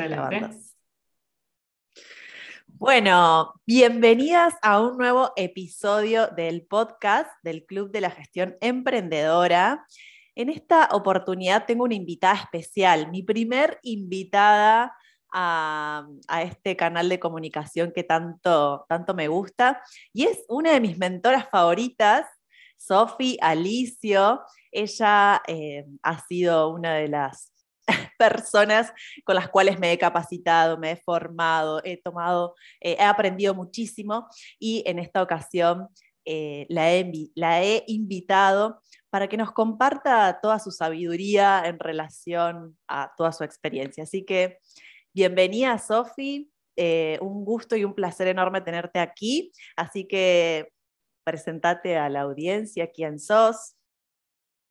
Excelente. Bueno, bienvenidas a un nuevo episodio del podcast del Club de la Gestión Emprendedora. En esta oportunidad tengo una invitada especial, mi primer invitada a, este canal de comunicación que tanto, tanto me gusta y es una de mis mentoras favoritas, Sofi Alicio. Ella eh, ha sido una de las personas con las cuales me he capacitado, me he formado, he tomado, eh, he aprendido muchísimo y en esta ocasión eh, la, he, invitado para que nos comparta toda su sabiduría en relación a toda su experiencia. Así que bienvenida, Sofi. Eh, un gusto y un placer enorme tenerte aquí. Así que presentate a la audiencia, quién sos.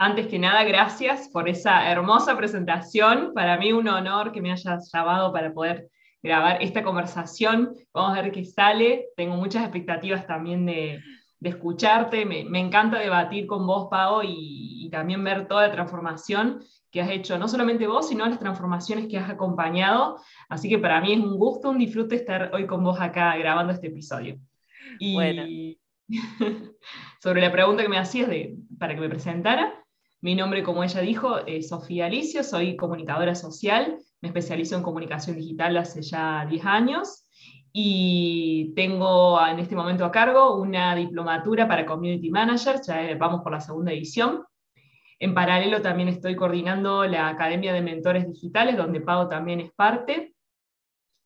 Antes que nada, gracias por esa hermosa presentación. Para mí un honor que me hayas llamado para poder grabar esta conversación. Vamos a ver qué sale. Tengo muchas expectativas también de, escucharte. Me, encanta debatir con vos, Pau, y, también ver toda la transformación que has hecho, no solamente vos, sino las transformaciones que has acompañado. Así que para mí es un gusto, un disfrute estar hoy con vos acá grabando este episodio. Y bueno. sobre la pregunta que me hacías de, para que me presentara, mi nombre, como ella dijo, es Sofía Alicio, soy comunicadora social, me especializo en comunicación digital hace ya 10 años y tengo en este momento a cargo una diplomatura para Community Manager, ya vamos por la segunda edición. En paralelo también estoy coordinando la Academia de Mentores Digitales, donde Pau también es parte.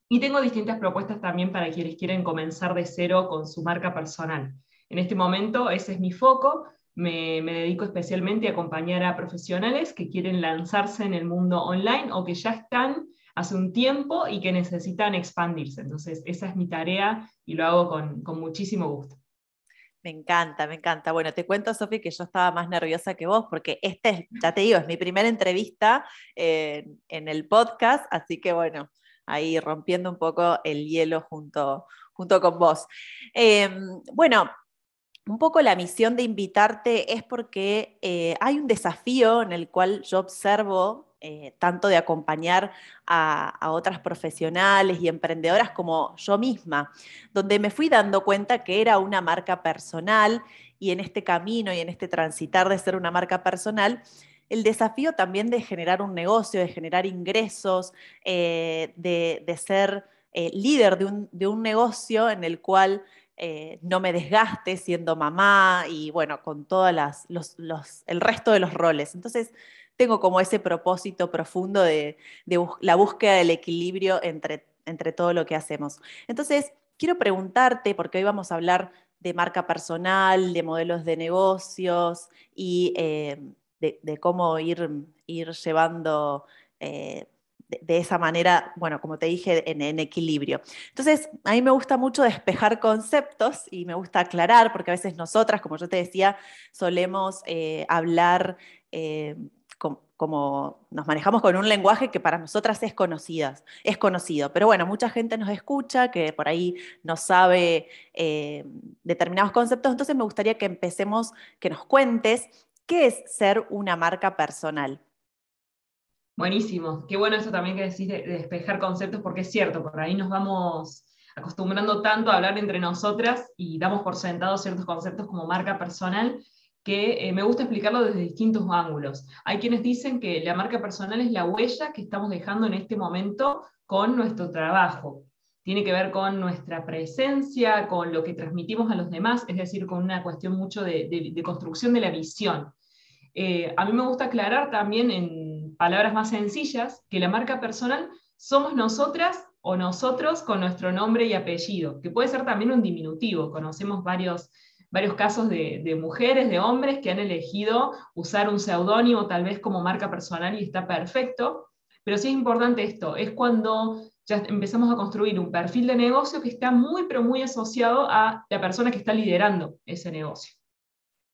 Y tengo distintas propuestas también para quienes quieren comenzar de cero con su marca personal. En este momento ese es mi foco, me, dedico especialmente a acompañar a profesionales que quieren lanzarse en el mundo online o que ya están hace un tiempo y que necesitan expandirse. Entonces, esa es mi tarea y lo hago con, muchísimo gusto. Me encanta, me encanta. Bueno, te cuento, Sofi, que yo estaba más nerviosa que vos, porque este es, ya te digo, es mi primera entrevista en el podcast, así que bueno, ahí rompiendo un poco el hielo junto, junto con vos. Em, bueno, un poco la misión de invitarte es porque eh, hay un desafío en el cual yo observo eh, tanto de acompañar a, otras profesionales y emprendedoras como yo misma, donde me fui dando cuenta que era una marca personal y en este camino y en este transitar de ser una marca personal, el desafío también de generar un negocio, de generar ingresos, eh, de, ser líder de de un negocio en el cual eh, no me desgaste siendo mamá y bueno, con todas las, el resto de los roles. Entonces, tengo como ese propósito profundo de, la búsqueda del equilibrio entre, entre todo lo que hacemos. Entonces, quiero preguntarte, porque hoy vamos a hablar de marca personal, de modelos de negocios y eh, de, cómo ir, ir llevando eh, de, esa manera, bueno, como te dije, en, equilibrio. Entonces, a mí me gusta mucho despejar conceptos y me gusta aclarar, porque a veces nosotras, como yo te decía, solemos eh, hablar eh, como nos manejamos con un lenguaje que para nosotras es, conocidas, es conocido. Pero bueno, mucha gente nos escucha que por ahí no sabe eh, determinados conceptos, entonces me gustaría que empecemos, que nos cuentes qué es ser una marca personal. Buenísimo. Qué bueno eso también que decís de, despejar conceptos, porque es cierto, por ahí nos vamos acostumbrando tanto a hablar entre nosotras y damos por sentado ciertos conceptos como marca personal que eh, me gusta explicarlo desde distintos ángulos. Hay quienes dicen que la marca personal es la huella que estamos dejando en este momento con nuestro trabajo. Tiene que ver con nuestra presencia, con lo que transmitimos a los demás, es decir, con una cuestión mucho de, construcción de la visión. Eh, a mí me gusta aclarar también en palabras más sencillas, que la marca personal somos nosotras o nosotros con nuestro nombre y apellido, que puede ser también un diminutivo. Conocemos varios, varios casos de, mujeres, de hombres que han elegido usar un seudónimo tal vez como marca personal y está perfecto, pero sí es importante esto, es cuando ya empezamos a construir un perfil de negocio que está muy, pero muy asociado a la persona que está liderando ese negocio.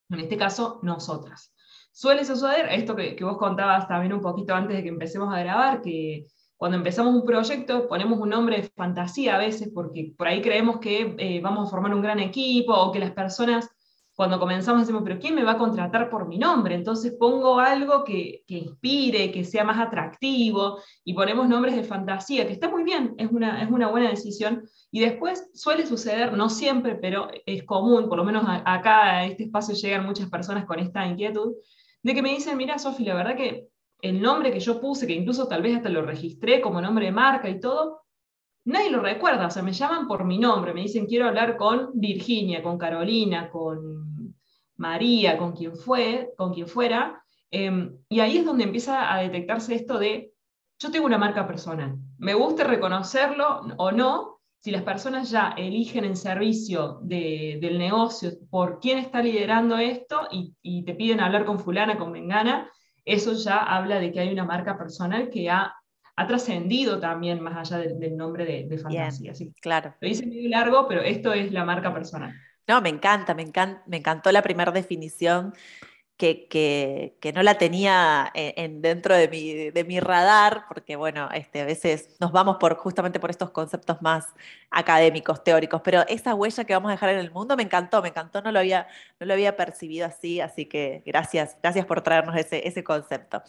En este caso, nosotras. Suele suceder esto que, vos contabas también un poquito antes de que empecemos a grabar, que cuando empezamos un proyecto ponemos un nombre de fantasía a veces porque por ahí creemos que eh, vamos a formar un gran equipo o que las personas cuando comenzamos decimos, pero ¿quién me va a contratar por mi nombre? Entonces pongo algo que, que, inspire, que sea más atractivo, y ponemos nombres de fantasía, que está muy bien, es una, es una buena decisión. Y después suele suceder, no siempre, pero es común, por lo menos acá a este espacio llegan muchas personas con esta inquietud, de que me dicen, mira, Sofi, la verdad que el nombre que yo puse, que incluso tal vez hasta lo registré como nombre de marca y todo, nadie lo recuerda, o sea, me llaman por mi nombre, me dicen quiero hablar con Virginia, con Carolina, con María, con quien fue, con quien fuera, em, y ahí es donde empieza a detectarse esto de yo tengo una marca personal, me gusta reconocerlo o no, si las personas ya eligen en servicio del negocio por quién está liderando esto y, y te piden hablar con fulana, con mengana, eso ya habla de que hay una marca personal que ha ha trascendido también más allá del, nombre de, fantasía. claro. Lo hice muy largo, pero esto es la marca personal. No, me encanta, me, encanta, me encantó la primera definición que, que, no la tenía en, dentro de mi, de mi, radar, porque bueno, este, a veces nos vamos por, justamente por estos conceptos más académicos, teóricos, pero esa huella que vamos a dejar en el mundo me encantó, me encantó, no lo había, no lo había percibido así, así que gracias, gracias por traernos ese, ese concepto.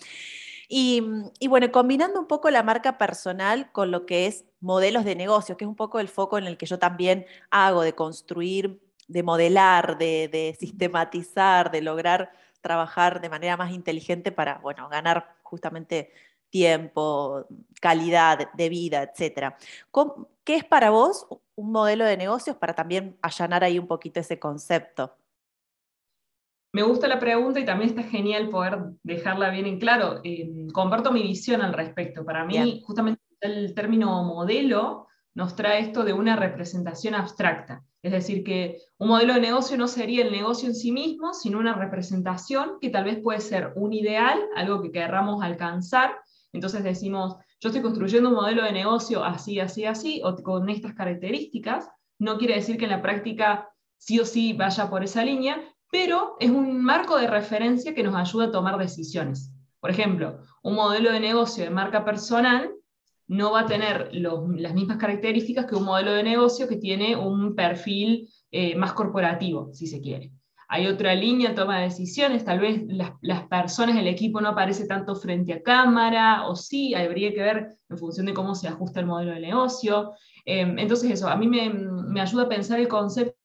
Y, bueno, combinando un poco la marca personal con lo que es modelos de negocio, que es un poco el foco en el que yo también hago de construir, de modelar, de, sistematizar, de lograr trabajar de manera más inteligente para, bueno, ganar justamente tiempo, calidad de vida, etc. ¿Qué es para vos un modelo de negocios para también allanar ahí un poquito ese concepto? Me gusta la pregunta y también está genial poder dejarla bien en claro. Eh, comparto mi visión al respecto. Para mí, justamente el término modelo nos trae esto de una representación abstracta. Es decir, que un modelo de negocio no sería el negocio en sí mismo, sino una representación que tal vez puede ser un ideal, algo que querramos alcanzar. Entonces decimos, yo estoy construyendo un modelo de negocio así, así, así, o con estas características. No quiere decir que en la práctica sí o sí vaya por esa línea, pero es un marco de referencia que nos ayuda a tomar decisiones. Por ejemplo, un modelo de negocio de marca personal no va a tener las mismas características que un modelo de negocio que tiene un perfil eh, más corporativo, si se quiere. Hay otra línea toma de decisiones, tal vez las, las personas, el equipo no aparece tanto frente a cámara, o sí, habría que ver en función de cómo se ajusta el modelo de negocio. Eh, entonces eso, a mí me, me ayuda a pensar el concepto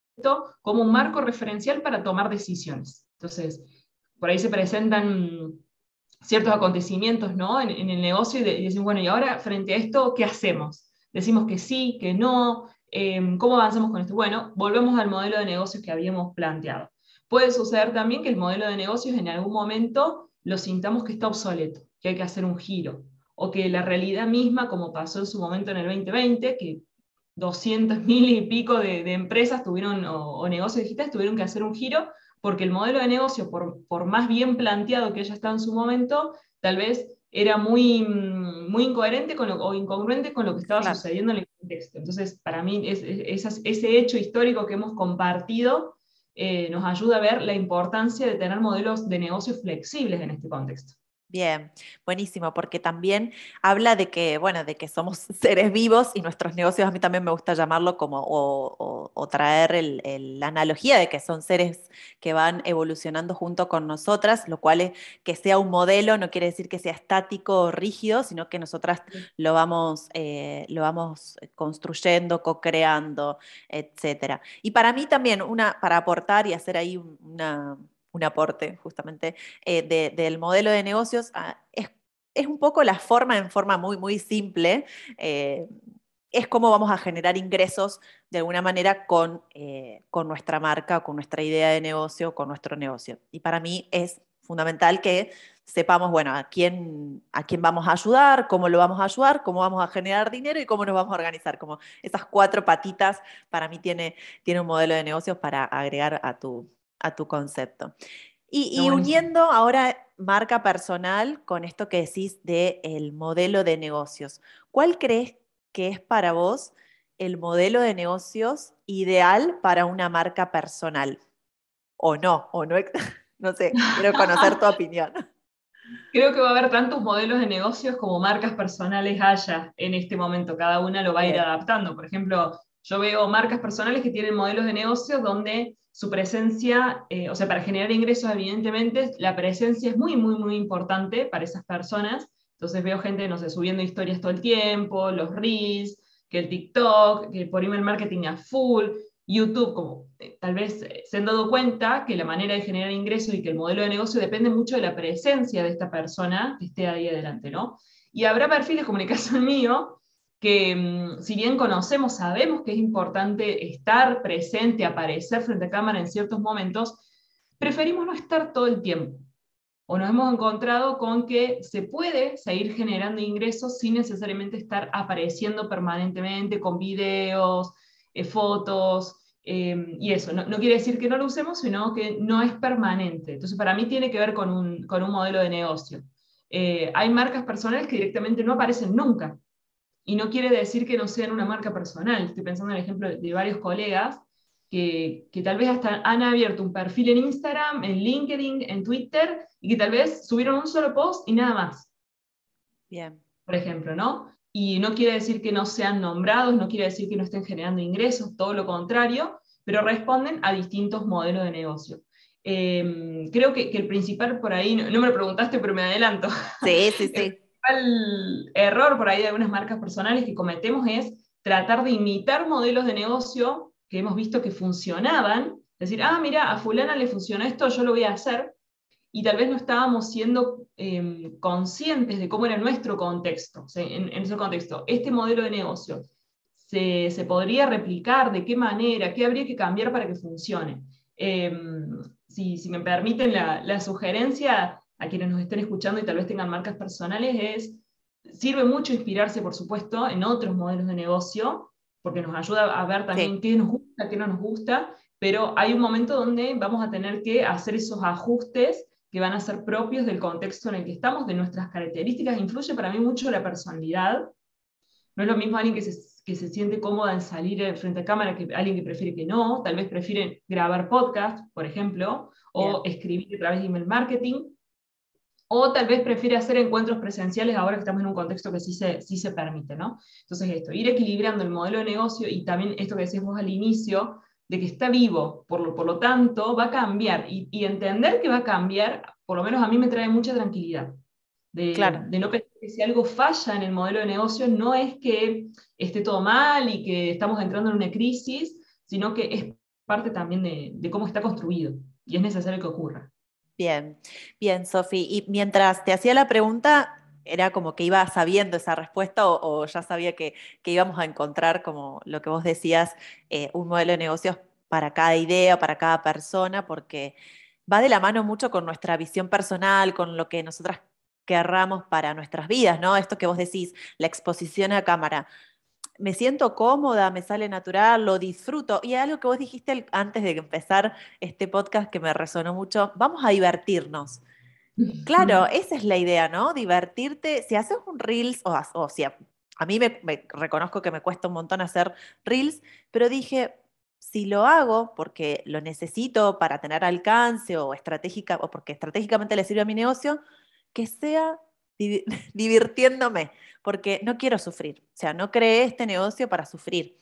como un marco referencial para tomar decisiones. Entonces, por ahí se presentan ciertos acontecimientos ¿no? en, el negocio y, decimos, bueno, y ahora frente a esto, ¿qué hacemos? Decimos que sí, que no, em, ¿cómo avanzamos con esto? Bueno, volvemos al modelo de negocios que habíamos planteado. Puede suceder también que el modelo de negocios en algún momento lo sintamos que está obsoleto, que hay que hacer un giro, o que la realidad misma, como pasó en su momento en el 2020, que 200 mil y pico de, empresas tuvieron, o, negocios digitales tuvieron que hacer un giro porque el modelo de negocio, por, por más bien planteado que haya estado en su momento, tal vez era muy, muy incoherente con o incongruente con lo que estaba sucediendo en el contexto. Entonces, para mí, es, ese hecho histórico que hemos compartido eh, nos ayuda a ver la importancia de tener modelos de negocio flexibles en este contexto. Bien, buenísimo, porque también habla de que, bueno, de que somos seres vivos y nuestros negocios, a mí también me gusta llamarlo como, o, traer la analogía de que son seres que van evolucionando junto con nosotras, lo cual es que sea un modelo no quiere decir que sea estático o rígido, sino que nosotras lo vamos, eh, lo vamos construyendo, co-creando, etc. Y para mí también, una, para aportar y hacer ahí una un aporte justamente eh, del modelo de negocios, ah, es, un poco la forma, en forma muy, muy simple, eh, es cómo vamos a generar ingresos de alguna manera con, eh, con nuestra marca, con nuestra idea de negocio, con nuestro negocio. Y para mí es fundamental que sepamos, bueno, a quién, a quién vamos a ayudar, cómo lo vamos a ayudar, cómo vamos a generar dinero y cómo nos vamos a organizar. Como esas cuatro patitas para mí tiene, tiene un modelo de negocios para agregar a tu, a tu concepto. Y, uniendo ahora marca personal con esto que decís del el modelo de negocios, ¿cuál crees que es para vos el modelo de negocios ideal para una marca personal? ¿O no? ¿O no? No sé, quiero conocer tu opinión. Creo que va a haber tantos modelos de negocios como marcas personales haya en este momento. Cada una lo va a ir adaptando. Por ejemplo, Yo veo marcas personales que tienen modelos de negocio donde su presencia, eh, o sea, para generar ingresos, evidentemente, la presencia es muy, muy, muy importante para esas personas. Entonces veo gente, no sé, subiendo historias todo el tiempo, los reels, que el TikTok, que por email marketing a full, YouTube, como eh, tal vez eh, se han dado cuenta que la manera de generar ingresos y que el modelo de negocio depende mucho de la presencia de esta persona que esté ahí adelante, ¿no? Y habrá perfiles el caso mío, que mm, si bien conocemos, sabemos que es importante estar presente, aparecer frente a cámara en ciertos momentos, preferimos no estar todo el tiempo. O nos hemos encontrado con que se puede seguir generando ingresos sin necesariamente estar apareciendo permanentemente con videos, eh, fotos, em, y eso, no, quiere decir que no lo usemos, sino que no es permanente. Entonces, para mí tiene que ver con un, modelo de negocio. Eh, hay marcas personales que directamente no aparecen nunca, y no quiere decir que no sean una marca personal. Estoy pensando en el ejemplo de varios colegas que, que, tal vez hasta han abierto un perfil en Instagram, en LinkedIn, en Twitter, y que tal vez subieron un solo post y nada más. Bien. Por ejemplo, ¿no? y no quiere decir que no sean nombrados, no quiere decir que no estén generando ingresos, todo lo contrario, pero responden a distintos modelos de negocio. Em, creo que, el principal por ahí, no, me lo preguntaste, pero me adelanto. Sí, sí, sí. Principal error por ahí de algunas marcas personales que cometemos es tratar de imitar modelos de negocio que hemos visto que funcionaban, decir, ah, mira, a fulana le funciona esto, yo lo voy a hacer, y tal vez no estábamos siendo em, conscientes de cómo era nuestro contexto. en, ese contexto, este modelo de negocio se, se, podría replicar, de qué manera, qué habría que cambiar para que funcione. Em, si, si, me permiten la, la, sugerencia a quienes nos estén escuchando y tal vez tengan marcas personales es, sirve mucho inspirarse, por supuesto, en otros modelos de negocio, porque nos ayuda a ver también qué nos gusta, qué no nos gusta, pero hay un momento donde vamos a tener que hacer esos ajustes que van a ser propios del contexto en el que estamos, de nuestras características. Influye para mí mucho la personalidad. No es lo mismo alguien que se, que se siente cómoda en salir frente a cámara que alguien que prefiere que no. Tal vez prefiere grabar podcast, por ejemplo, o escribir a través de email marketing. O tal vez prefiere hacer encuentros presenciales ahora que estamos en un contexto que sí se, sí se permite, ¿no? Entonces esto, ir equilibrando el modelo de negocio y también esto que decíamos al inicio, de que está vivo, por lo, por lo tanto va a cambiar y, entender que va a cambiar, por lo menos a mí me trae mucha tranquilidad. De, de no pensar que si algo falla en el modelo de negocio no es que esté todo mal y que estamos entrando en una crisis, sino que es parte también de, cómo está construido y es necesario que ocurra. Bien, bien, Sofi. Y mientras te hacía la pregunta, era como que iba sabiendo esa respuesta o, ya sabía que, íbamos a encontrar, como lo que vos decías, eh, un modelo de negocios para cada idea, para cada persona, porque va de la mano mucho con nuestra visión personal, con lo que nosotras querramos para nuestras vidas, ¿no? Esto que vos decís, la exposición a cámara. Me siento cómoda, me sale natural, lo disfruto. Y algo que vos dijiste antes de empezar este podcast que me resonó mucho, vamos a divertirnos. Claro, esa es la idea, ¿no? Divertirte. Si haces un Reels, o, o si a, mí me, reconozco que me cuesta un montón hacer Reels, pero dije, si lo hago porque lo necesito para tener alcance o estratégica o porque estratégicamente le sirve a mi negocio, que sea divirtiéndome, porque no quiero sufrir. O sea, no creé este negocio para sufrir.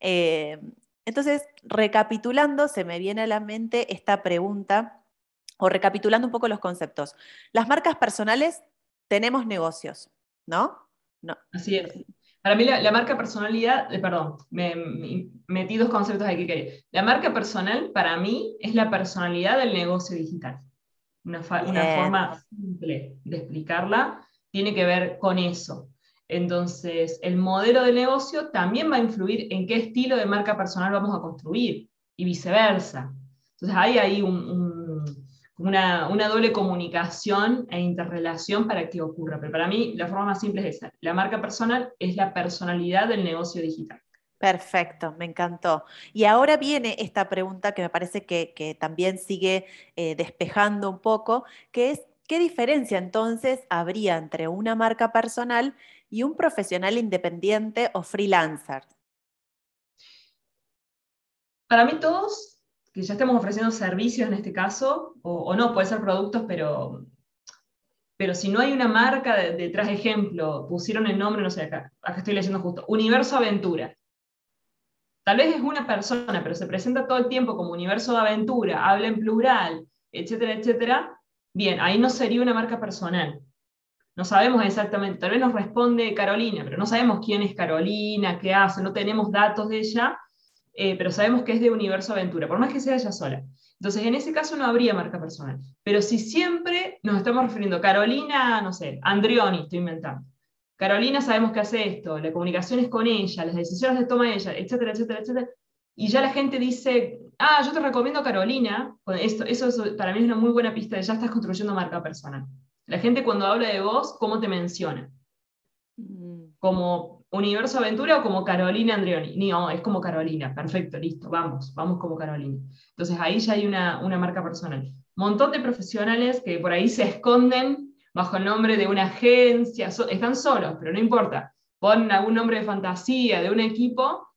Eh, entonces, recapitulando, se me viene a la mente esta pregunta, o recapitulando un poco los conceptos. Las marcas personales tenemos negocios, ¿no? no. Así es. Para mí la, marca personalidad, eh, perdón, me, metí dos conceptos aquí que La marca personal para mí es la personalidad del negocio digital. Una, forma simple de explicarla tiene que ver con eso. Entonces, el modelo de negocio también va a influir en qué estilo de marca personal vamos a construir y viceversa. Entonces, hay ahí una, una, doble comunicación e interrelación para que ocurra. Pero para mí, la forma más simple es esa. La marca personal es la personalidad del negocio digital. Perfecto, me encantó. Y ahora viene esta pregunta que me parece que, también sigue eh, despejando un poco, que es, ¿qué diferencia entonces habría entre una marca personal y un profesional independiente o freelancer? Para mí todos, que ya estamos ofreciendo servicios en este caso, o, no, puede ser productos, pero, pero si no hay una marca detrás, de ejemplo, pusieron el nombre, no sé, acá, acá estoy leyendo justo, Universo Aventura tal vez es una persona, pero se presenta todo el tiempo como universo de aventura, habla en plural, etcétera, etcétera, bien, ahí no sería una marca personal. No sabemos exactamente, tal vez nos responde Carolina, pero no sabemos quién es Carolina, qué hace, no tenemos datos de ella, eh, pero sabemos que es de Universo Aventura, por más que sea ella sola. Entonces, en ese caso no habría marca personal. Pero si siempre nos estamos refiriendo a Carolina, no sé, Andrioni, estoy inventando. Carolina sabemos que hace esto, la comunicación es con ella, las decisiones las toma ella, etcétera, etcétera, etcétera. Y ya la gente dice, ah, yo te recomiendo Carolina. Esto, eso para mí es una muy buena pista de ya estás construyendo marca personal. La gente cuando habla de vos, ¿cómo te menciona? Mm. Como Universo Aventura o como Carolina Andreoni. No, es como Carolina. Perfecto, listo, vamos, vamos como Carolina. Entonces ahí ya hay una, una marca personal. Montón de profesionales que por ahí se esconden bajo el nombre de una agencia, están solos, pero no importa. Ponen algún nombre de fantasía, de un equipo,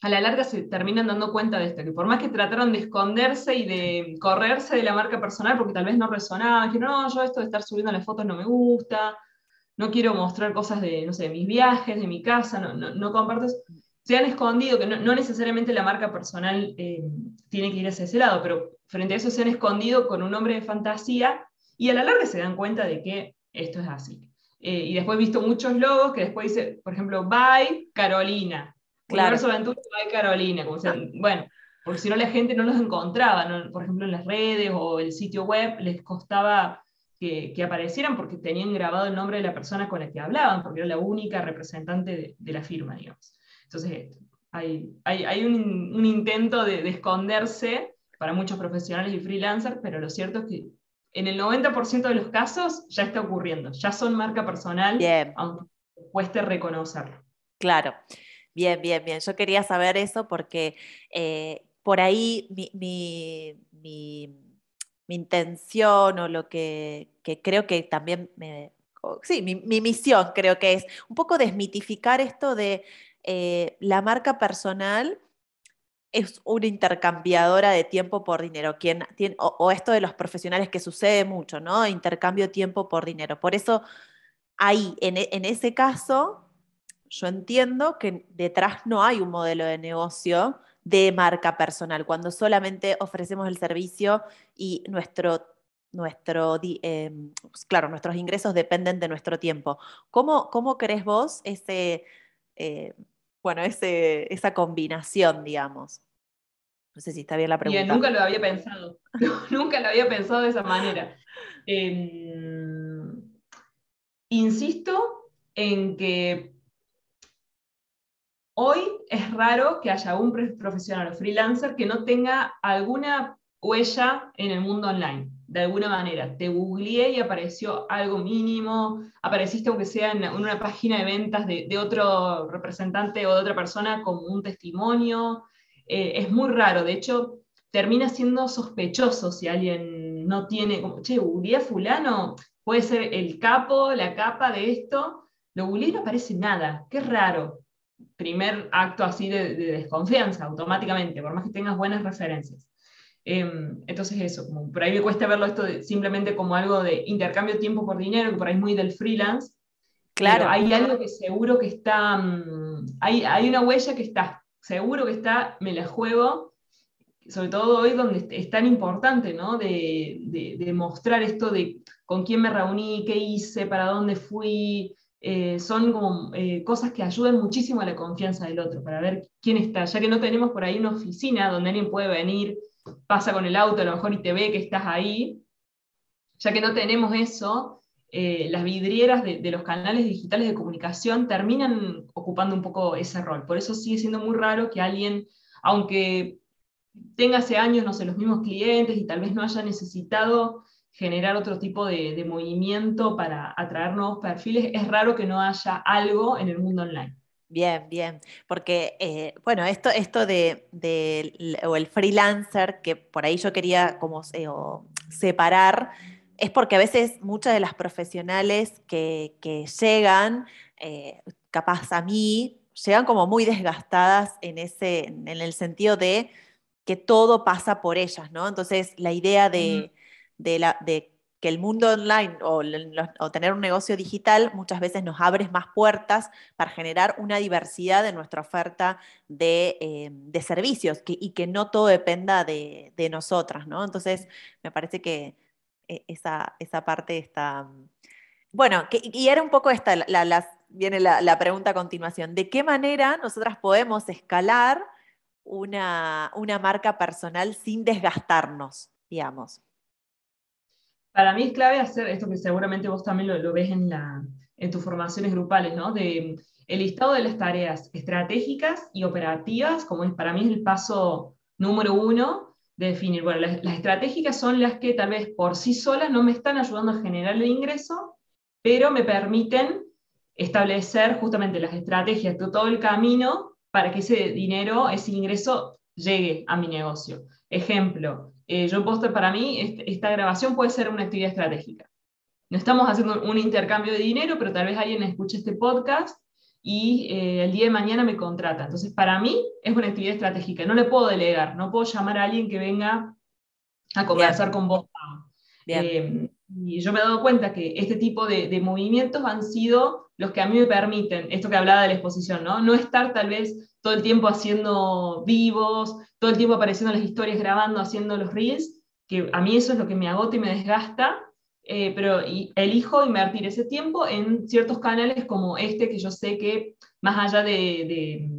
a la larga se terminan dando cuenta de esto, que por más que trataron de esconderse y de correrse de la marca personal porque tal vez no resonaba, que no, yo esto de estar subiendo las fotos no me gusta, no quiero mostrar cosas de, no sé, mis viajes, de mi casa, no, no, no comparto se han escondido, que no, necesariamente la marca personal eh, tiene que ir hacia ese lado, pero frente a eso se han escondido con un nombre de fantasía y a la larga se dan cuenta de que esto es así. Eh, y después he visto muchos logos que después dice, por ejemplo, by Carolina, Claro. Universo Aventura hay Carolina. Como bueno, porque si no la gente no los encontraba, por ejemplo en las redes o el sitio web les costaba que, que, aparecieran porque tenían grabado el nombre de la persona con la que hablaban, porque era la única representante de, la firma, digamos. Entonces, hay, hay, hay un, un, intento de, de, esconderse para muchos profesionales y freelancers, pero lo cierto es que en el 90% de los casos ya está ocurriendo, ya son marca personal, aunque cueste reconocerlo. Claro. Bien, bien, bien. Yo quería saber eso porque eh, por ahí mi, intención o lo que, creo que también me... Sí, mi, misión creo que es un poco desmitificar esto de eh, la marca personal es una intercambiadora de tiempo por dinero, quien o, esto de los profesionales que sucede mucho, ¿no? Intercambio tiempo por dinero. Por eso ahí, en, en ese caso, yo entiendo que detrás no hay un modelo de negocio de marca personal, cuando solamente ofrecemos el servicio y nuestro, nuestro em, claro, nuestros ingresos dependen de nuestro tiempo. ¿Cómo, cómo crees vos ese, eh, bueno, ese, esa combinación, digamos? No sé si está bien la pregunta. Nunca lo había pensado. nunca lo había pensado de esa manera. Em, insisto en que Hoy es raro que haya un profesional o freelancer que no tenga alguna huella en el mundo online, de alguna manera. Te googleé y apareció algo mínimo, apareciste aunque sea en una página de ventas de, otro representante o de otra persona como un testimonio. Eh, es muy raro, de hecho, termina siendo sospechoso si alguien no tiene, como, che, googleé fulano, puede ser el capo, la capa de esto, lo googleé y no aparece nada, qué raro primer acto así de, desconfianza automáticamente, por más que tengas buenas referencias. Em, entonces eso, como por ahí me cuesta verlo esto simplemente como algo de intercambio de tiempo por dinero, que por ahí es muy del freelance. Claro. hay algo que seguro que está, mm, hay, hay una huella que está, seguro que está, me la juego, sobre todo hoy donde es tan importante, ¿no? De, de, mostrar esto de con quién me reuní, qué hice, para dónde fui, eh, son eh, cosas que ayudan muchísimo a la confianza del otro, para ver quién está, ya que no tenemos por ahí una oficina donde alguien puede venir, pasa con el auto a lo mejor y te ve que estás ahí, ya que no tenemos eso, eh, las vidrieras de, los canales digitales de comunicación terminan ocupando un poco ese rol. Por eso sigue siendo muy raro que alguien, aunque tenga hace años, no sé, los mismos clientes y tal vez no haya necesitado generar otro tipo de, movimiento para atraer nuevos perfiles, es raro que no haya algo en el mundo online. Bien, bien, porque eh, bueno, esto, esto de, o el freelancer, que por ahí yo quería como separar, es porque a veces muchas de las profesionales que, llegan, eh, capaz a mí, llegan como muy desgastadas en, ese, en el sentido de que todo pasa por ellas, ¿no? Entonces la idea de de, la, de el mundo online o, tener un negocio digital muchas veces nos abre más puertas para generar una diversidad en nuestra oferta de, eh, servicios y que no todo dependa de, nosotras, ¿no? Entonces, me parece que esa, esa parte está... Bueno, y era un poco esta, viene la, la pregunta a continuación, ¿de qué manera nosotras podemos escalar una, marca personal sin desgastarnos, digamos. Para mí es clave hacer esto que seguramente vos también lo, ves en, la, en tus formaciones grupales, ¿no? De el listado de las tareas estratégicas y operativas, como es, para mí es el paso número uno de definir, bueno, las, las, estratégicas son las que tal vez por sí solas no me están ayudando a generar el ingreso, pero me permiten establecer justamente las estrategias todo el camino para que ese dinero, ese ingreso llegue a mi negocio. Ejemplo, eh, yo puedo para mí, esta grabación puede ser una actividad estratégica. No estamos haciendo un intercambio de dinero, pero tal vez alguien escuche este podcast y eh, el día de mañana me contrata. Entonces, para mí es una actividad estratégica. No le puedo delegar, no puedo llamar a alguien que venga a conversar con vos. Eh, y yo me he dado cuenta que este tipo de, de, movimientos han sido los que a mí me permiten, esto que hablaba de la exposición, ¿no? No estar tal vez todo el tiempo haciendo vivos, todo el tiempo apareciendo en las historias, grabando, haciendo los reels, que a mí eso es lo que me agota y me desgasta, eh, pero elijo invertir ese tiempo en ciertos canales como este, que yo sé que más allá de,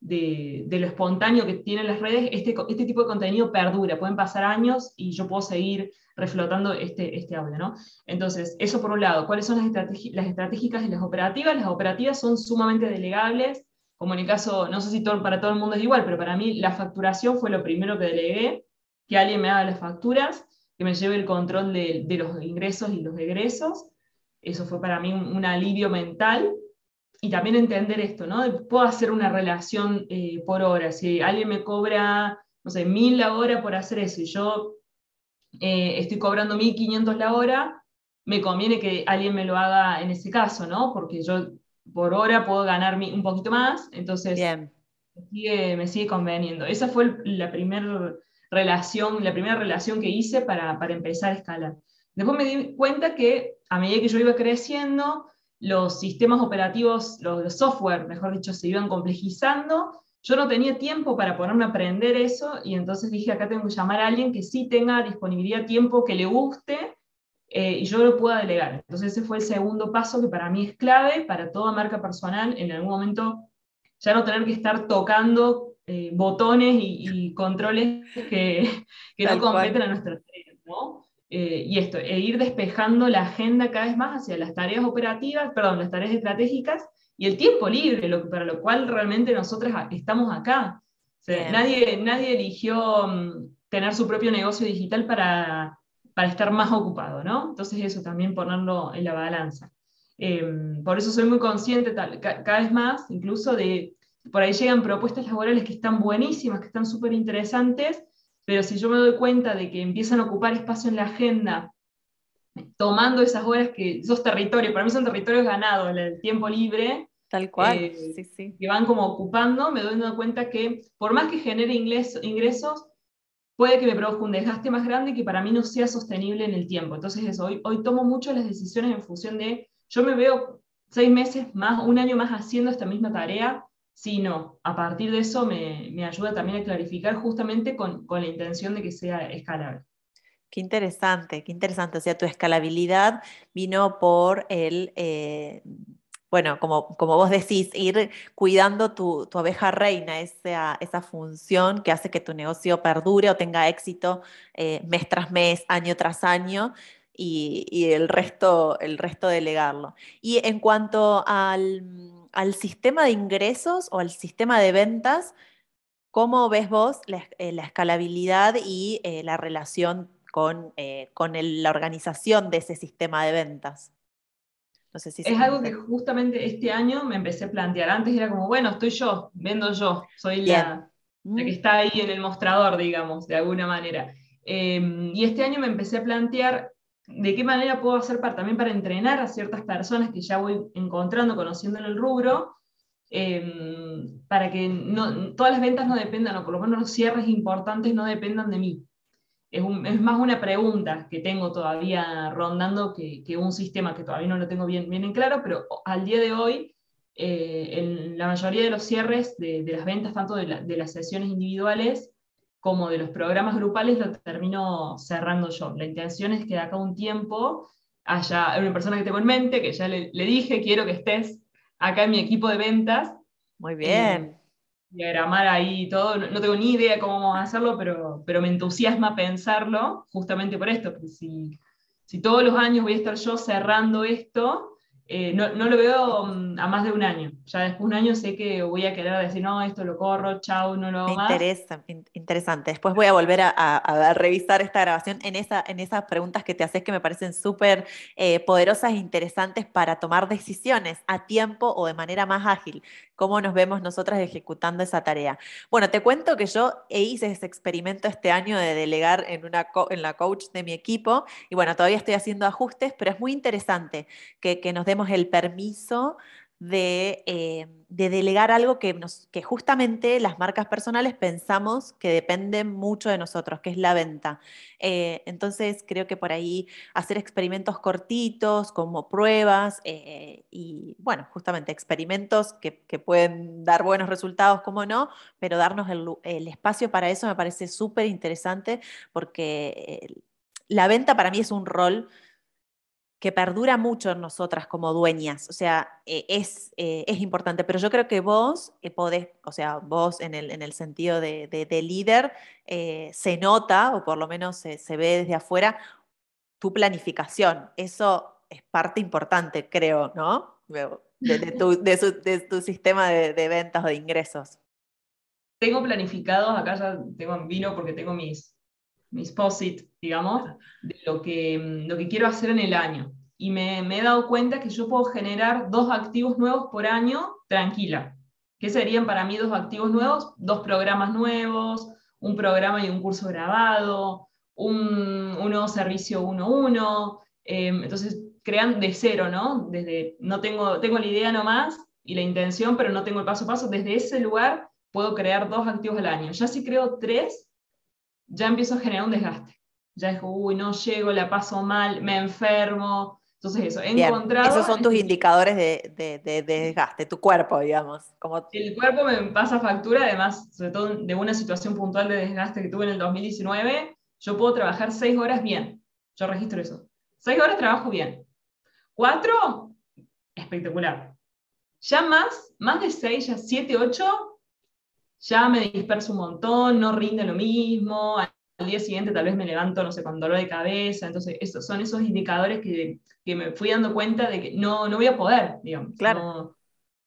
de, de, lo espontáneo que tienen las redes, este, este tipo de contenido perdura, pueden pasar años y yo puedo seguir reflotando este, este audio, ¿no? Entonces, eso por un lado, ¿cuáles son las, las estratégicas y las operativas? Las operativas son sumamente delegables, como en el caso, no sé si todo, para todo el mundo es igual, pero para mí la facturación fue lo primero que delegué, que alguien me haga las facturas, que me lleve el control de, de los ingresos y los egresos. Eso fue para mí un, alivio mental. Y también entender esto, ¿no? Puedo hacer una relación eh, por hora. Si alguien me cobra, no sé, mil la hora por hacer eso y yo eh, estoy cobrando 1.500 la hora, me conviene que alguien me lo haga en ese caso, ¿no? Porque yo por hora puedo ganar un poquito más, entonces Me, sigue, conveniendo. Esa fue la primera relación, la primera relación que hice para, para empezar a escalar. Después me di cuenta que a medida que yo iba creciendo, los sistemas operativos, los software, mejor dicho, se iban complejizando yo no tenía tiempo para ponerme a aprender eso y entonces dije, acá tengo que llamar a alguien que sí tenga disponibilidad, tiempo, que le guste eh, y yo lo pueda delegar. Entonces ese fue el segundo paso que para mí es clave para toda marca personal, en algún momento ya no tener que estar tocando eh, botones y, controles que, que no competen a nuestras tareas, ¿no? Eh, y esto, e ir despejando la agenda cada vez más hacia las tareas operativas, perdón, las tareas estratégicas y el tiempo libre, lo, para lo cual realmente nosotros estamos acá. nadie, nadie eligió mm, tener su propio negocio digital para, para estar más ocupado, ¿no? Entonces eso también ponerlo en la balanza. Em, por eso soy muy consciente cada vez más, incluso de, por ahí llegan propuestas laborales que están buenísimas, que están súper interesantes, pero si yo me doy cuenta de que empiezan a ocupar espacio en la agenda tomando esas horas que esos territorios, para mí son territorios ganados, el tiempo libre. Tal cual, eh, sí, sí. Que van como ocupando, me doy cuenta que por más que genere ingresos, puede que me produzca un desgaste más grande que para mí no sea sostenible en el tiempo. Entonces eso, hoy, hoy tomo mucho las decisiones en función de, yo me veo seis meses más, un año más haciendo esta misma tarea, si no, a partir de eso me, me ayuda también a clarificar justamente con, con la intención de que sea escalable. Qué interesante, qué interesante. O sea, tu escalabilidad vino por el, eh, bueno, como, como vos decís, ir cuidando tu, tu abeja reina, esa, esa, función que hace que tu negocio perdure o tenga éxito eh, mes tras mes, año tras año. Y, y, el, resto, el resto delegarlo. Y en cuanto al, al sistema de ingresos o al sistema de ventas, ¿cómo ves vos la, eh, la escalabilidad y la relación con, eh, con la organización de ese sistema de ventas. No sé si es algo que justamente este año me empecé a plantear. Antes era como, bueno, estoy yo, vendo yo, soy la, que mm. está ahí en el mostrador, digamos, de alguna manera. Em, y este año me empecé a plantear de qué manera puedo hacer para, también para entrenar a ciertas personas que ya voy encontrando, conociendo en el rubro, em, para que no, todas las ventas no dependan, o por lo menos los cierres importantes no dependan de mí. es, más una pregunta que tengo todavía rondando que, un sistema que todavía no lo tengo bien, bien en claro, pero al día de hoy, eh, en la mayoría de los cierres de, las ventas, tanto de, las sesiones individuales como de los programas grupales, lo termino cerrando yo. La intención es que de acá un tiempo haya una persona que tengo en mente, que ya le, dije, quiero que estés acá en mi equipo de ventas. Muy bien diagramar ahí todo. No, tengo ni idea cómo vamos a hacerlo, pero, pero me entusiasma pensarlo justamente por esto, porque si, si todos los años voy a estar yo cerrando esto, eh, no, no, lo veo mm, a más de un año. Ya después de un año sé que voy a querer decir, no, esto lo corro, chao, no lo hago más. Interesa, interesante. Después voy a volver a, a, revisar esta grabación en, esa, en esas preguntas que te haces que me parecen súper eh, poderosas e interesantes para tomar decisiones a tiempo o de manera más ágil cómo nos vemos nosotras ejecutando esa tarea. Bueno, te cuento que yo hice ese experimento este año de delegar en, una en la coach de mi equipo y bueno, todavía estoy haciendo ajustes, pero es muy interesante que, que nos demos el permiso eh, de, delegar algo que, nos, justamente las marcas personales pensamos que depende mucho de nosotros, que es la venta. Eh, entonces creo que por ahí hacer experimentos cortitos como pruebas eh, y bueno, justamente experimentos que, pueden dar buenos resultados como no, pero darnos el, el espacio para eso me parece súper interesante porque la venta para mí es un rol que perdura mucho en nosotras como dueñas, o sea, eh, es, eh, es, importante, pero yo creo que vos eh, podés, o sea, vos en el, en el sentido de, de, líder, se nota, o por lo menos se, ve desde afuera, tu planificación, eso es parte importante, creo, ¿no? De, tu, de tu, sistema de, ventas o de ingresos. Tengo planificados, acá ya tengo en vino porque tengo mis, mis posit, digamos, de lo que, lo que quiero hacer en el año. Y me, he dado cuenta que yo puedo generar dos activos nuevos por año tranquila. ¿Qué serían para mí dos activos nuevos? Dos programas nuevos, un programa y un curso grabado, un, nuevo servicio 1-1. Em, entonces, crean de cero, ¿no? Desde, no tengo, tengo la idea nomás y la intención, pero no tengo el paso a paso. Desde ese lugar puedo crear dos activos al año. Ya si creo tres, ya empiezo a generar un desgaste. Ya es, uy, no llego, la paso mal, me enfermo. Entonces eso, he encontrado... Esos son tus indicadores de, de, desgaste, tu cuerpo, digamos. Como... El cuerpo me pasa factura, además, sobre todo de una situación puntual de desgaste que tuve en el 2019, yo puedo trabajar seis horas bien. Yo registro eso. Seis horas trabajo bien. Cuatro, espectacular. Ya más, más de seis, ya siete, ocho, ya me disperso un montón, no rinde lo mismo, al día siguiente tal vez me levanto, no sé, con dolor de cabeza, entonces esos son esos indicadores que, que me fui dando cuenta de que no, no voy a poder, digamos. Claro.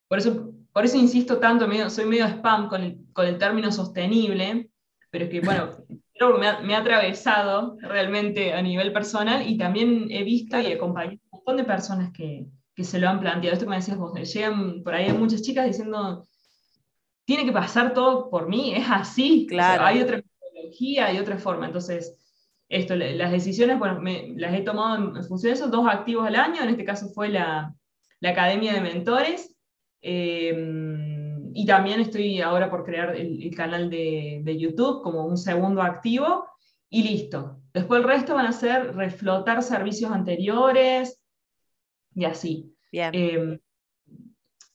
por, eso, por eso insisto tanto, soy medio spam con el, con el término sostenible, pero es que, bueno, me ha, me ha, atravesado realmente a nivel personal y también he visto y acompañado un montón de personas que, que se lo han planteado. Esto que me decías vos, llegan por ahí muchas chicas diciendo, tiene que pasar todo por mí, es así. Claro. hay otra metodología, hay otra forma. Entonces, esto, las decisiones, bueno, las he tomado en función de esos dos activos al año, en este caso fue la, la Academia de Mentores, eh, y también estoy ahora por crear el, canal de, de, YouTube como un segundo activo, y listo. Después el resto van a ser reflotar servicios anteriores, y así. Bien. Eh,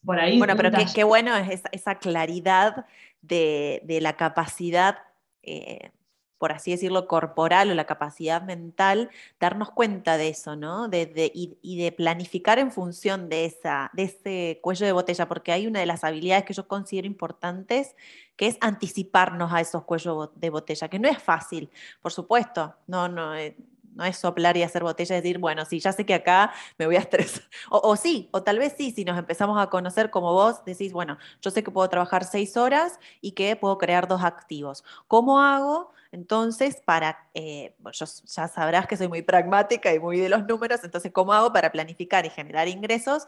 bueno, pero qué, bueno es esa, claridad de, la capacidad, eh, por así decirlo, corporal o la capacidad mental, darnos cuenta de eso, ¿no? De, y, de planificar en función de, esa, de ese cuello de botella, porque hay una de las habilidades que yo considero importantes, que es anticiparnos a esos cuellos de botella, que no es fácil, por supuesto, no, no. Eh, no es soplar y hacer botella y decir, bueno, sí, ya sé que acá me voy a estresar. O, sí, o tal vez sí, si nos empezamos a conocer como vos, decís, bueno, yo sé que puedo trabajar seis horas y que puedo crear dos activos. ¿Cómo hago? Entonces, para, eh, yo, ya sabrás que soy muy pragmática y muy de los números, entonces, ¿cómo hago para planificar y generar ingresos?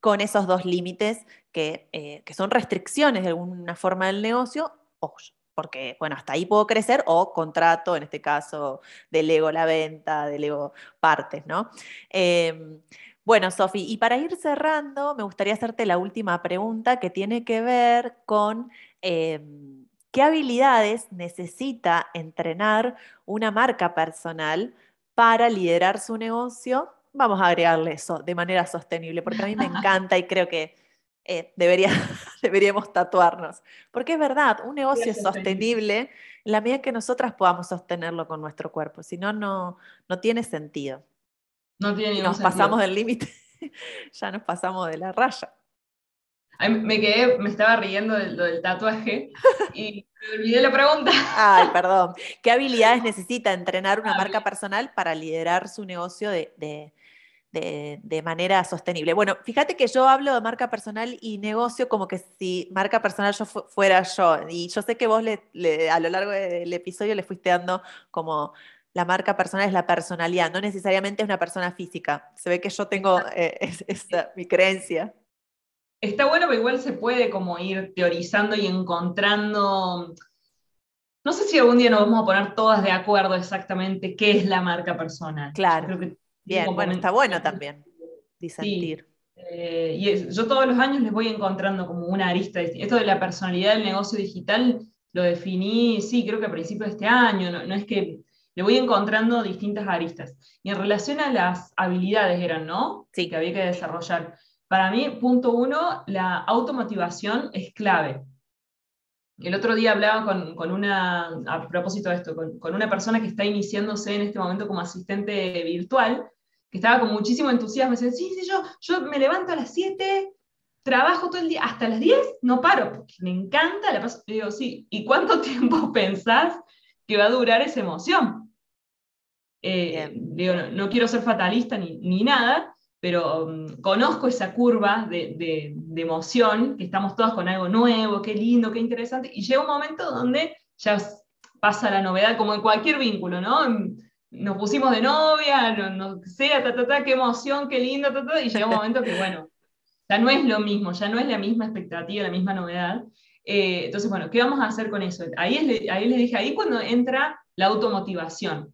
con esos dos límites que, eh, que son restricciones de alguna forma del negocio, o porque, bueno, hasta ahí puedo crecer o contrato, en este caso, delego la venta, delego partes, ¿no? Em, bueno, Sofi, y para ir cerrando, me gustaría hacerte la última pregunta que tiene que ver con em, ¿Qué habilidades necesita entrenar una marca personal para liderar su negocio? Vamos a agregarle eso de manera sostenible, porque a mí me encanta y creo que eh, debería, deberíamos tatuarnos. Porque es verdad, un negocio es sostenible en la medida que nosotras podamos sostenerlo con nuestro cuerpo, si no, no tiene sentido. No tiene y nos pasamos del límite, ya nos pasamos de la raya me quedé, me estaba riendo de lo del tatuaje y me olvidé la pregunta. Ay, perdón. ¿Qué habilidades necesita entrenar una marca personal para liderar su negocio de, manera sostenible? Bueno, fíjate que yo hablo de marca personal y negocio como que si marca personal yo fuera yo. Y yo sé que vos le, a lo largo del episodio le fuiste dando como la marca personal es la personalidad, no necesariamente es una persona física. Se ve que yo tengo eh, esa, mi creencia está bueno, pero igual se puede como ir teorizando y encontrando. No sé si algún día nos vamos a poner todas de acuerdo exactamente qué es la marca personal. Claro. Bien, bueno, está bueno también disentir. Eh, y yo todos los años les voy encontrando como una arista. Esto de la personalidad del negocio digital lo definí, sí, creo que a principios de este año. No, no es que le voy encontrando distintas aristas. Y en relación a las habilidades eran, ¿no? Sí. Que había que desarrollar. Para mí, punto uno, la automotivación es clave. El otro día hablaba con, una, a propósito de esto, con, una persona que está iniciándose en este momento como asistente virtual, que estaba con muchísimo entusiasmo, y decía, sí, sí, yo, yo me levanto a las 7, trabajo todo el día, hasta las 10 no paro, porque me encanta, la paso, digo, sí, ¿y cuánto tiempo pensás que va a durar esa emoción? Eh, digo, no, quiero ser fatalista ni, ni nada, pero mm, conozco esa curva de, emoción, que estamos todos con algo nuevo, qué lindo, qué interesante, y llega un momento donde ya pasa la novedad, como en cualquier vínculo, ¿no? Nos pusimos de novia, no, no sea, ta, ta, ta, qué emoción, qué lindo, ta, ta, y llega un momento que, bueno, ya no es lo mismo, ya no es la misma expectativa, la misma novedad. Eh, entonces, bueno, ¿qué vamos a hacer con eso? Ahí, ahí les dije, ahí cuando entra la automotivación.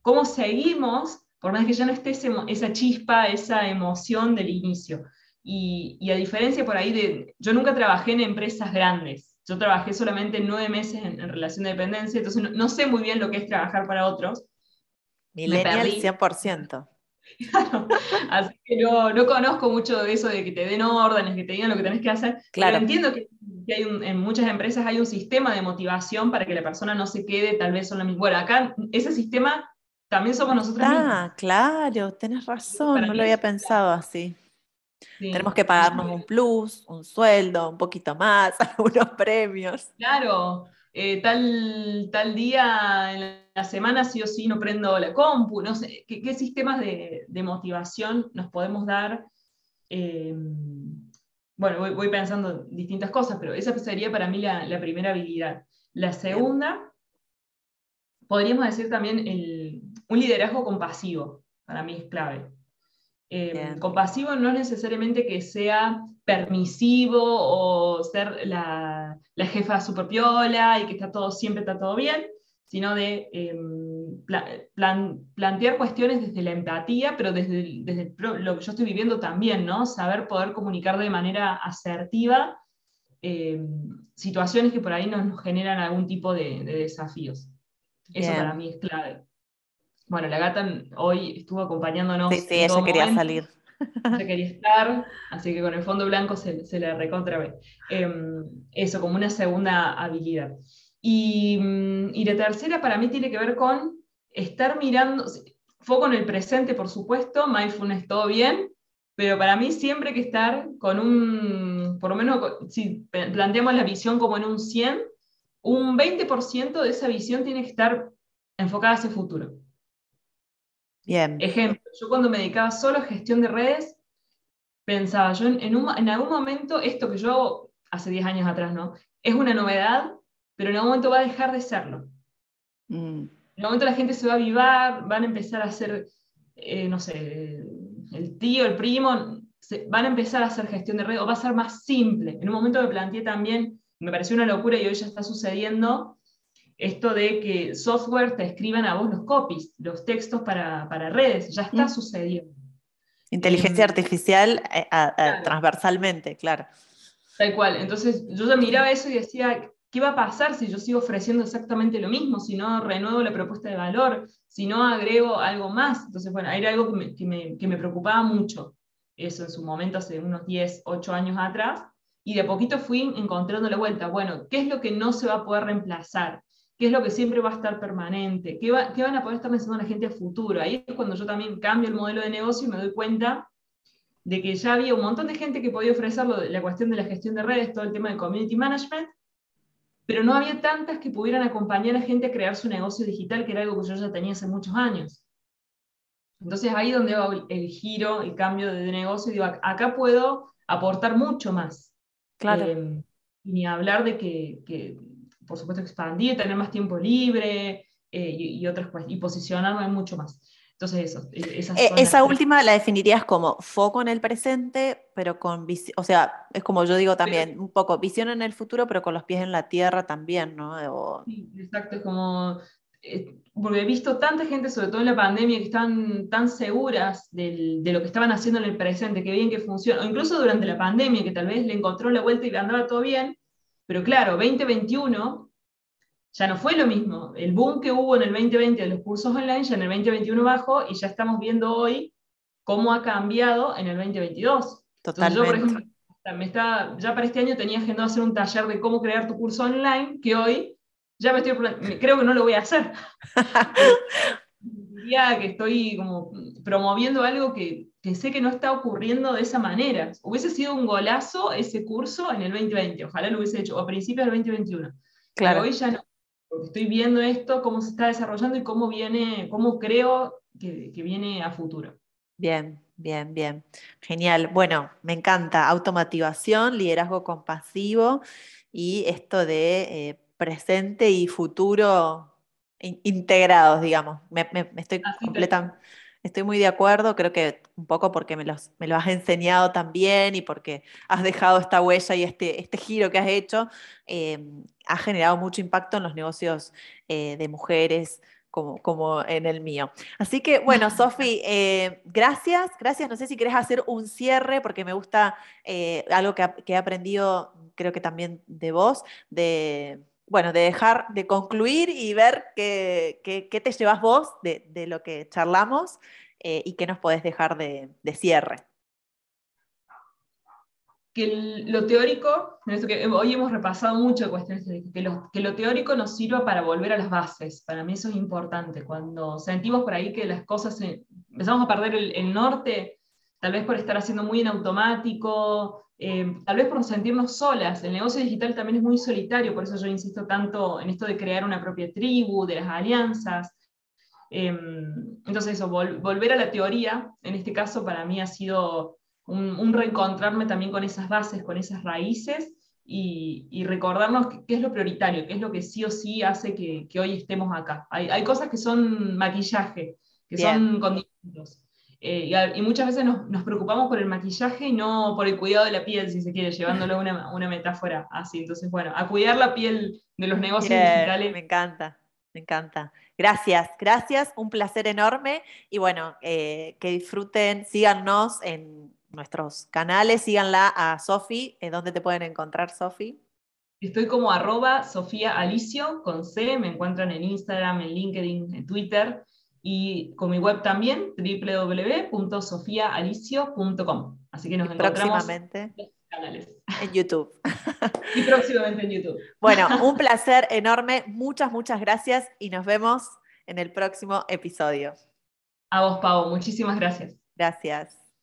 ¿Cómo seguimos por más que ya no esté esa chispa, esa emoción del inicio. Y, a diferencia por ahí de, yo nunca trabajé en empresas grandes, yo trabajé solamente nueve meses en, relación de dependencia, entonces no, sé muy bien lo que es trabajar para otros. Millennial 100%. Claro, así que no, no, conozco mucho de eso de que te den órdenes, que te digan lo que tenés que hacer. Claro. Pero entiendo que, hay en muchas empresas hay un sistema de motivación para que la persona no se quede tal vez solamente. Bueno, acá ese sistema también somos nosotros. Ah, claro, tenés razón, no lo había pensado así. Tenemos que pagarnos un plus, un sueldo, un poquito más, algunos premios. Claro, eh, tal, tal día en la semana sí o sí no prendo la compu, no sé, ¿qué, sistemas de, motivación nos podemos dar? Em, bueno, voy, pensando distintas cosas, pero esa sería para mí la, la primera habilidad. La segunda, podríamos decir también el, un liderazgo compasivo, para mí es clave. Eh, compasivo no es necesariamente que sea permisivo o ser la, jefa super piola y que está todo, siempre está todo bien, sino de em, plantear cuestiones desde la empatía, pero desde, desde, lo que yo estoy viviendo también, ¿no? Saber poder comunicar de manera asertiva em, situaciones que por ahí nos, generan algún tipo de, desafíos. Eso para mí es clave. Bueno, la gata hoy estuvo acompañándonos. Sí, sí, ella quería salir. Ella quería estar, así que con el fondo blanco se, se le recontra ve. Em, eso, como una segunda habilidad. Y, mm, y, la tercera para mí tiene que ver con estar mirando, foco en el presente, por supuesto, mindfulness todo bien, pero para mí siempre hay que estar con un, por lo menos si planteamos la visión como en un 100, un 20% de esa visión tiene que estar enfocada hacia el futuro. Bien. Ejemplo, yo cuando me dedicaba solo a gestión de redes, pensaba, yo en, en, algún momento, esto que yo hago hace 10 años atrás, ¿no? Es una novedad, pero en algún momento va a dejar de serlo. Mm. En algún momento la gente se va a avivar, van a empezar a hacer, eh, no sé, el tío, el primo, van a empezar a hacer gestión de redes, o va a ser más simple. En un momento me planteé también, me pareció una locura y hoy ya está sucediendo, esto de que software te escriban a vos los copies, los textos para, redes, ya está sucediendo. Inteligencia em, artificial eh, transversalmente, claro. Tal cual. Entonces yo ya miraba eso y decía, ¿qué va a pasar si yo sigo ofreciendo exactamente lo mismo? Si no renuevo la propuesta de valor, si no agrego algo más. Entonces, bueno, era algo que me, que me, que me preocupaba mucho. Eso en su momento, hace unos 10, 8 años atrás. Y de a poquito fui encontrando la vuelta. Bueno, ¿qué es lo que no se va a poder reemplazar? ¿Qué es lo que siempre va a estar permanente? ¿Qué, va, qué van a poder estar pensando la gente a futuro? Ahí es cuando yo también cambio el modelo de negocio y me doy cuenta de que ya había un montón de gente que podía ofrecer la cuestión de la gestión de redes, todo el tema de community management, pero no había tantas que pudieran acompañar a gente a crear su negocio digital, que era algo que yo ya tenía hace muchos años. Entonces ahí donde hago el giro, el cambio de negocio, digo, acá puedo aportar mucho más. Claro. Eh, ni hablar de que, por supuesto, expandir, tener más tiempo libre eh, y, y, otras y posicionarme mucho más. Entonces, eso, e, eh, esa última la definirías como foco en el presente, pero con visión, o sea, es como yo digo también, un poco visión en el futuro, pero con los pies en la tierra también, ¿no? Sí, exacto, es como, eh, porque he visto tanta gente, sobre todo en la pandemia, que están tan seguras de lo que estaban haciendo en el presente, que bien que funciona, o incluso durante la pandemia, que tal vez le encontró la vuelta y le andaba todo bien, pero claro, 2021 ya no fue lo mismo. El boom que hubo en el 2020 de los cursos online, ya en el 2021 bajó y ya estamos viendo hoy cómo ha cambiado en el 2022. Totalmente. yo, por ejemplo, me está, ya para este año tenía agendado hacer un taller de cómo crear tu curso online, que hoy ya me estoy, creo que no lo voy a hacer. Diría que estoy como promoviendo algo que, que, sé que no está ocurriendo de esa manera. Hubiese sido un golazo ese curso en el 2020, ojalá lo hubiese hecho, o a principios del 2021. Claro. Pero hoy ya no porque estoy viendo esto, cómo se está desarrollando y cómo viene, cómo creo que, viene a futuro. Bien, bien, bien. Genial. Bueno, me encanta. Automatización, liderazgo compasivo y esto de eh, presente y futuro integrados, digamos. Me, estoy completamente Estoy muy de acuerdo, creo que un poco porque me, los, me lo has enseñado también y porque has dejado esta huella y este, este giro que has hecho, eh, ha generado mucho impacto en los negocios eh, de mujeres, como, como, en el mío. Así que, bueno, Sofi, eh, gracias, gracias. No sé si querés hacer un cierre, porque me gusta algo que, que, he aprendido, creo que también de vos, de, bueno, de dejar, de concluir y ver qué, te llevas vos de, lo que charlamos eh, y qué nos podés dejar de, cierre. Que lo teórico, que hoy hemos repasado mucho cuestiones, que lo, que lo teórico nos sirva para volver a las bases. Para mí eso es importante. Cuando sentimos por ahí que las cosas, empezamos a perder el norte, tal vez por estar haciendo muy en automático, eh, tal vez por sentirnos solas. El negocio digital también es muy solitario, por eso yo insisto tanto en esto de crear una propia tribu, de las alianzas. Em, entonces eso, volver a la teoría, en este caso para mí ha sido un, reencontrarme también con esas bases, con esas raíces y, recordarnos qué, es lo prioritario, qué es lo que sí o sí hace que, hoy estemos acá. Hay, cosas que son maquillaje, que son condimentos. Eh, y, muchas veces nos, preocupamos por el maquillaje y no por el cuidado de la piel, si se quiere, llevándolo a una, una, metáfora así. Entonces, bueno, a cuidar la piel de los negocios digitales. Me encanta, me encanta. Gracias, gracias, un placer enorme. Y bueno, eh, que disfruten, síganos en nuestros canales, síganla a Sofi. ¿Dónde te pueden encontrar, Sofi? Estoy como arroba Sofía Alicio con C, me encuentran en Instagram, en LinkedIn, en Twitter y con mi web también, www.sofiaalicio.com. Así que nos encontramos próximamente en YouTube. y próximamente en YouTube. Bueno, un placer enorme. Muchas, muchas gracias y nos vemos en el próximo episodio. A vos, Pau. Muchísimas gracias. Gracias.